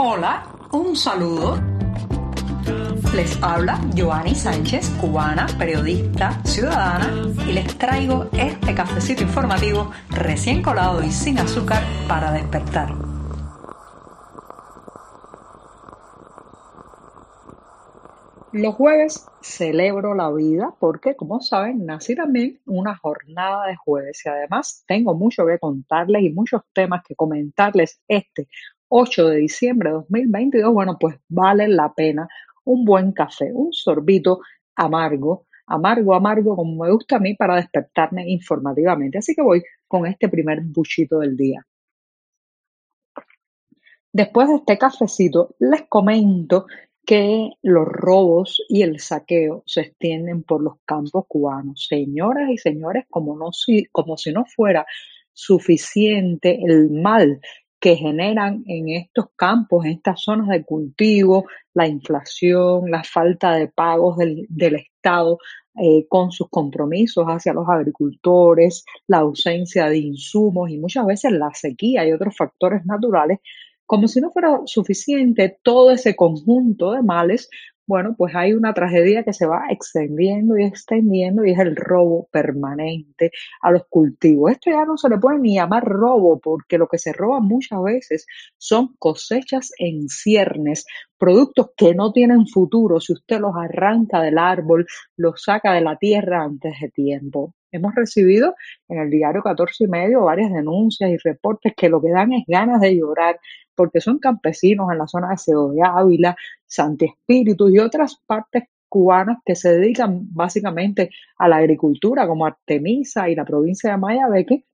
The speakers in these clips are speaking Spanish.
Hola, un saludo. Les habla Joanny Sánchez, cubana, periodista, ciudadana, y les traigo este cafecito informativo recién colado y sin azúcar para despertar. Los jueves celebro la vida porque, como saben, nací también una jornada de jueves y además tengo mucho que contarles y muchos temas que comentarles este 8 de diciembre de 2022. Bueno, pues vale la pena un buen café, un sorbito amargo, amargo, amargo, como me gusta a mí para despertarme informativamente. Así que voy con este primer buchito del día. Después de este cafecito, les comento que los robos y el saqueo se extienden por los campos cubanos. Señoras y señores, como, como si no fuera suficiente el mal que generan en estos campos, en estas zonas de cultivo, la inflación, la falta de pagos del, Estado eh, con sus compromisos hacia los agricultores, la ausencia de insumos y muchas veces la sequía y otros factores naturales como si no fuera suficiente todo ese conjunto de males, bueno, pues hay una tragedia que se va extendiendo y extendiendo y es el robo permanente a los cultivos. Esto ya no se le puede ni llamar robo porque lo que se roba muchas veces son cosechas en ciernes, productos que no tienen futuro si usted los arranca del árbol, los saca de la tierra antes de tiempo. Hemos recibido en el diario 14 y medio varias denuncias y reportes que lo que dan es ganas de llorar porque son campesinos en la zona de Segovia, Ávila, Santi Espíritu y otras partes cubanas que se dedican básicamente a la agricultura, como Artemisa y la provincia de Mayabeque,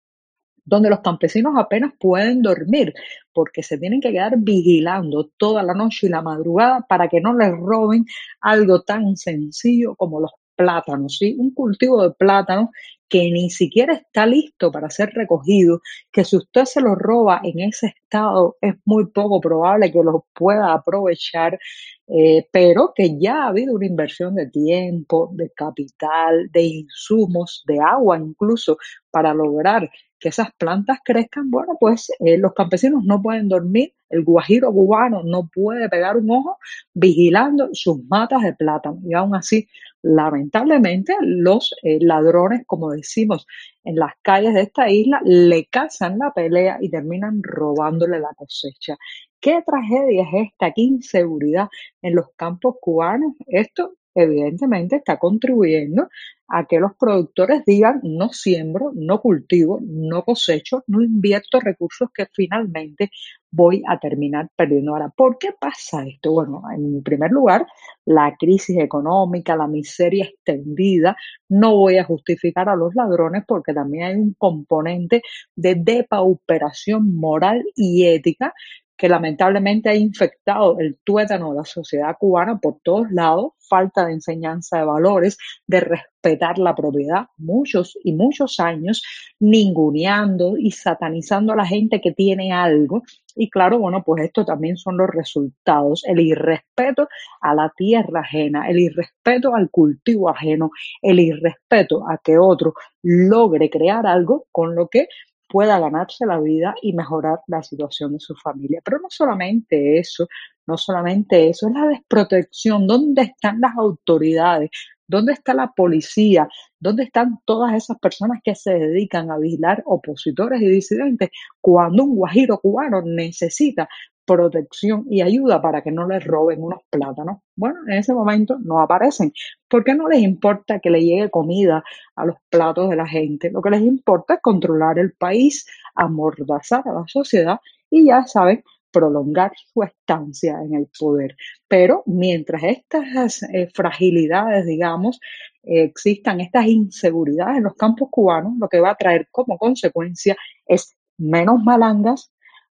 donde los campesinos apenas pueden dormir porque se tienen que quedar vigilando toda la noche y la madrugada para que no les roben algo tan sencillo como los plátanos, ¿sí? Un cultivo de plátano que ni siquiera está listo para ser recogido, que si usted se lo roba en ese estado es muy poco probable que lo pueda aprovechar, eh, pero que ya ha habido una inversión de tiempo, de capital, de insumos, de agua incluso, para lograr que esas plantas crezcan, bueno, pues eh, los campesinos no pueden dormir, el guajiro cubano no puede pegar un ojo vigilando sus matas de plátano. Y aún así, lamentablemente, los eh, ladrones, como decimos en las calles de esta isla, le cazan la pelea y terminan robándole la cosecha. ¿Qué tragedia es esta? ¿Qué inseguridad en los campos cubanos? Esto evidentemente está contribuyendo a que los productores digan no siembro, no cultivo, no cosecho, no invierto recursos que finalmente voy a terminar perdiendo. Ahora, ¿por qué pasa esto? Bueno, en primer lugar, la crisis económica, la miseria extendida, no voy a justificar a los ladrones porque también hay un componente de depauperación moral y ética que lamentablemente ha infectado el tuétano de la sociedad cubana por todos lados, falta de enseñanza de valores, de respetar la propiedad, muchos y muchos años ninguneando y satanizando a la gente que tiene algo. Y claro, bueno, pues esto también son los resultados, el irrespeto a la tierra ajena, el irrespeto al cultivo ajeno, el irrespeto a que otro logre crear algo con lo que pueda ganarse la vida y mejorar la situación de su familia. Pero no solamente eso, no solamente eso, es la desprotección. ¿Dónde están las autoridades? ¿Dónde está la policía? ¿Dónde están todas esas personas que se dedican a vigilar opositores y disidentes cuando un guajiro cubano necesita protección y ayuda para que no les roben unos plátanos. Bueno, en ese momento no aparecen. ¿Por qué no les importa que le llegue comida a los platos de la gente? Lo que les importa es controlar el país, amordazar a la sociedad y ya saben, prolongar su estancia en el poder. Pero mientras estas eh, fragilidades, digamos, existan, estas inseguridades en los campos cubanos, lo que va a traer como consecuencia es menos malangas,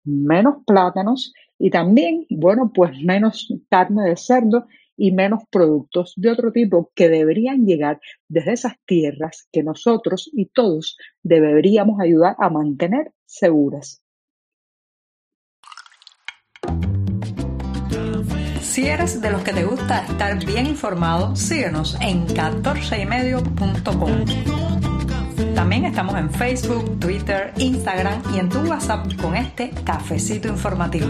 menos plátanos y también, bueno, pues menos carne de cerdo y menos productos de otro tipo que deberían llegar desde esas tierras que nosotros y todos deberíamos ayudar a mantener seguras. Si eres de los que te gusta estar bien informado, síguenos en 14ymedio.com. También estamos en Facebook, Twitter, Instagram y en tu WhatsApp con este cafecito informativo.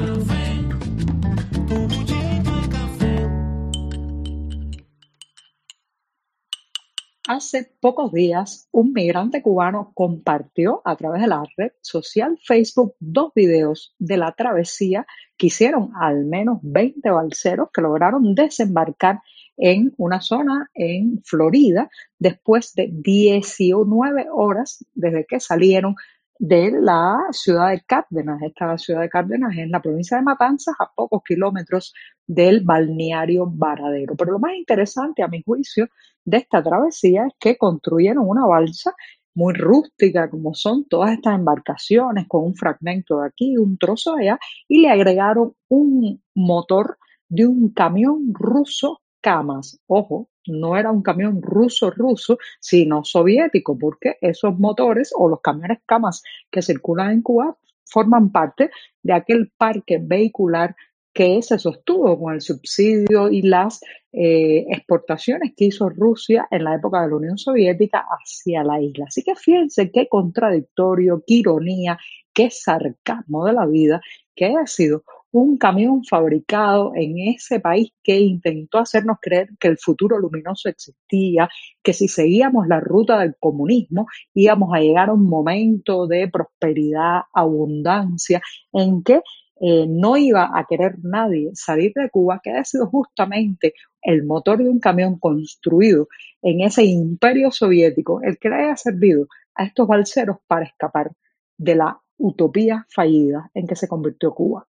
Hace pocos días, un migrante cubano compartió a través de la red social Facebook dos videos de la travesía que hicieron al menos 20 balseros que lograron desembarcar en una zona en Florida después de 19 horas desde que salieron de la ciudad de Cárdenas. Esta ciudad de Cárdenas en la provincia de Matanzas, a pocos kilómetros del balneario Varadero. Pero lo más interesante, a mi juicio, de esta travesía es que construyeron una balsa muy rústica, como son todas estas embarcaciones, con un fragmento de aquí, un trozo de allá, y le agregaron un motor de un camión ruso Camas. Ojo, no era un camión ruso-ruso, sino soviético, porque esos motores o los camiones Camas que circulan en Cuba forman parte de aquel parque vehicular que se sostuvo con el subsidio y las eh, exportaciones que hizo Rusia en la época de la Unión Soviética hacia la isla. Así que fíjense qué contradictorio, qué ironía, qué sarcasmo de la vida que haya sido un camión fabricado en ese país que intentó hacernos creer que el futuro luminoso existía, que si seguíamos la ruta del comunismo íbamos a llegar a un momento de prosperidad, abundancia, en que eh, no iba a querer nadie salir de Cuba, que ha sido justamente el motor de un camión construido en ese imperio soviético, el que le haya servido a estos balseros para escapar de la utopía fallida en que se convirtió Cuba.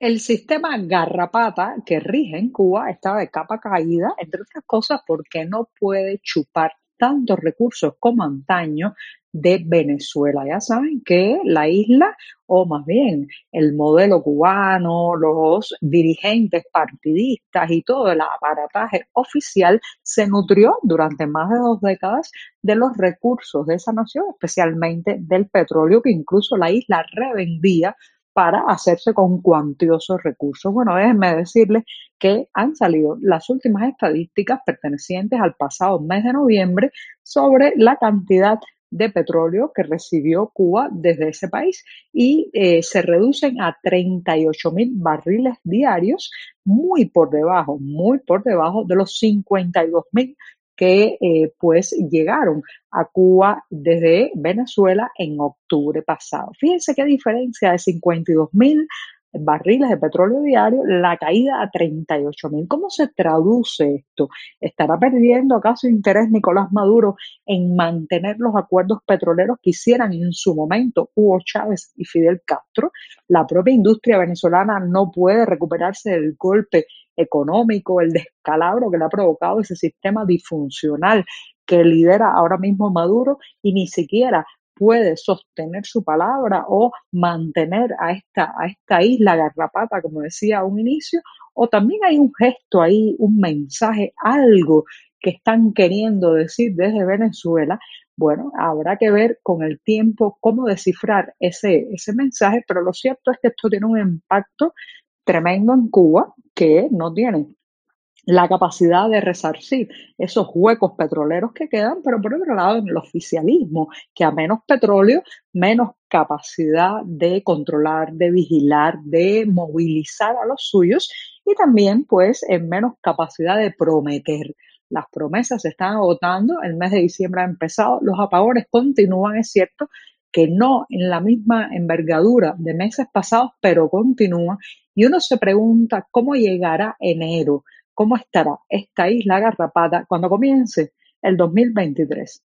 El sistema garrapata que rige en Cuba está de capa caída, entre otras cosas porque no puede chupar tantos recursos como antaño de Venezuela. Ya saben que la isla, o más bien el modelo cubano, los dirigentes partidistas y todo el aparataje oficial se nutrió durante más de dos décadas de los recursos de esa nación, especialmente del petróleo que incluso la isla revendía para hacerse con cuantiosos recursos. Bueno, déjenme decirles que han salido las últimas estadísticas pertenecientes al pasado mes de noviembre sobre la cantidad de petróleo que recibió Cuba desde ese país y eh, se reducen a 38 mil barriles diarios, muy por debajo, muy por debajo de los 52 mil que eh, pues llegaron a Cuba desde Venezuela en octubre pasado. Fíjense qué diferencia de 52 mil barriles de petróleo diario, la caída a 38 mil. ¿Cómo se traduce esto? ¿Estará perdiendo acaso interés Nicolás Maduro en mantener los acuerdos petroleros que hicieran en su momento Hugo Chávez y Fidel Castro? La propia industria venezolana no puede recuperarse del golpe económico, el descalabro que le ha provocado ese sistema disfuncional que lidera ahora mismo Maduro y ni siquiera puede sostener su palabra o mantener a esta, a esta isla garrapata, como decía a un inicio, o también hay un gesto ahí, un mensaje, algo que están queriendo decir desde Venezuela. Bueno, habrá que ver con el tiempo cómo descifrar ese, ese mensaje, pero lo cierto es que esto tiene un impacto tremendo en Cuba que no tiene la capacidad de resarcir esos huecos petroleros que quedan, pero por otro lado en el oficialismo, que a menos petróleo, menos capacidad de controlar, de vigilar, de movilizar a los suyos y también pues en menos capacidad de prometer. Las promesas se están agotando, el mes de diciembre ha empezado, los apagones continúan, es cierto, que no en la misma envergadura de meses pasados, pero continúan. Y uno se pregunta cómo llegará enero cómo estará esta isla garrapata cuando comience el 2023.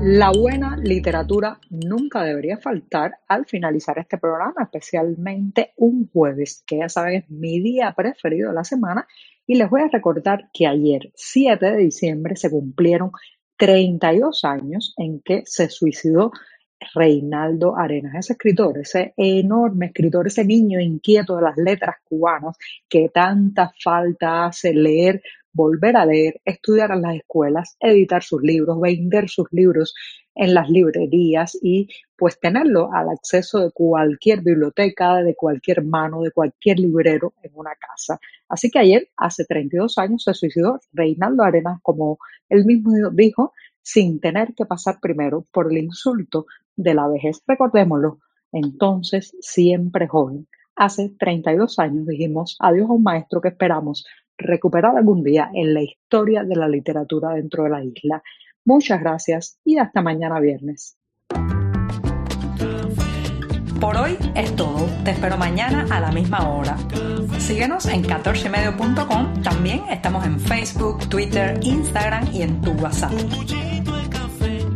La buena literatura nunca debería faltar al finalizar este programa, especialmente un jueves, que ya saben es mi día preferido de la semana. Y les voy a recordar que ayer, 7 de diciembre, se cumplieron 32 años en que se suicidó Reinaldo Arenas, ese escritor, ese enorme escritor, ese niño inquieto de las letras cubanas que tanta falta hace leer, volver a leer, estudiar en las escuelas, editar sus libros, vender sus libros en las librerías y pues tenerlo al acceso de cualquier biblioteca, de cualquier mano, de cualquier librero en una casa. Así que ayer, hace 32 años, se suicidó Reinaldo Arenas, como él mismo dijo, sin tener que pasar primero por el insulto de la vejez. Recordémoslo, entonces siempre joven. Hace 32 años dijimos adiós a un maestro que esperamos recuperar algún día en la historia de la literatura dentro de la isla. Muchas gracias y hasta mañana viernes. Por hoy es todo. Te espero mañana a la misma hora. Síguenos en 14medio.com. También estamos en Facebook, Twitter, Instagram y en tu WhatsApp.